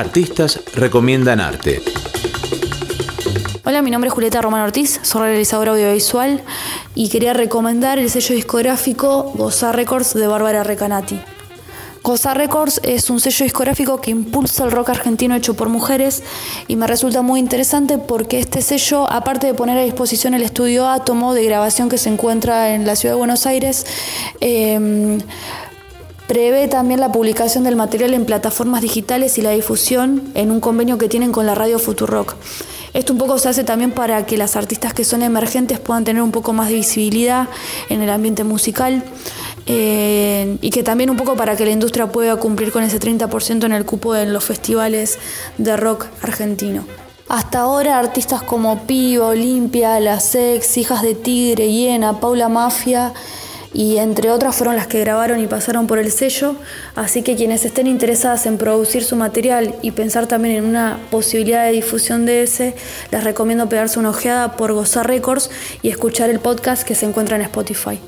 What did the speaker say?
Artistas recomiendan arte. Hola, mi nombre es Julieta Román Ortiz, soy realizadora audiovisual y quería recomendar el sello discográfico Gozar Records de Bárbara Recanati. Gozar Records es un sello discográfico que impulsa el rock argentino hecho por mujeres y me resulta muy interesante porque este sello, aparte de poner a disposición el estudio Átomo de grabación que se encuentra en la ciudad de Buenos Aires, eh, Prevé también la publicación del material en plataformas digitales y la difusión en un convenio que tienen con la radio Futurock. Esto un poco se hace también para que las artistas que son emergentes puedan tener un poco más de visibilidad en el ambiente musical eh, y que también un poco para que la industria pueda cumplir con ese 30% en el cupo en los festivales de rock argentino. Hasta ahora artistas como Pío, Olimpia, La Sex, Hijas de Tigre, Hiena, Paula Mafia, y entre otras fueron las que grabaron y pasaron por el sello, así que quienes estén interesadas en producir su material y pensar también en una posibilidad de difusión de ese, les recomiendo pegarse una ojeada por Gozar Records y escuchar el podcast que se encuentra en Spotify.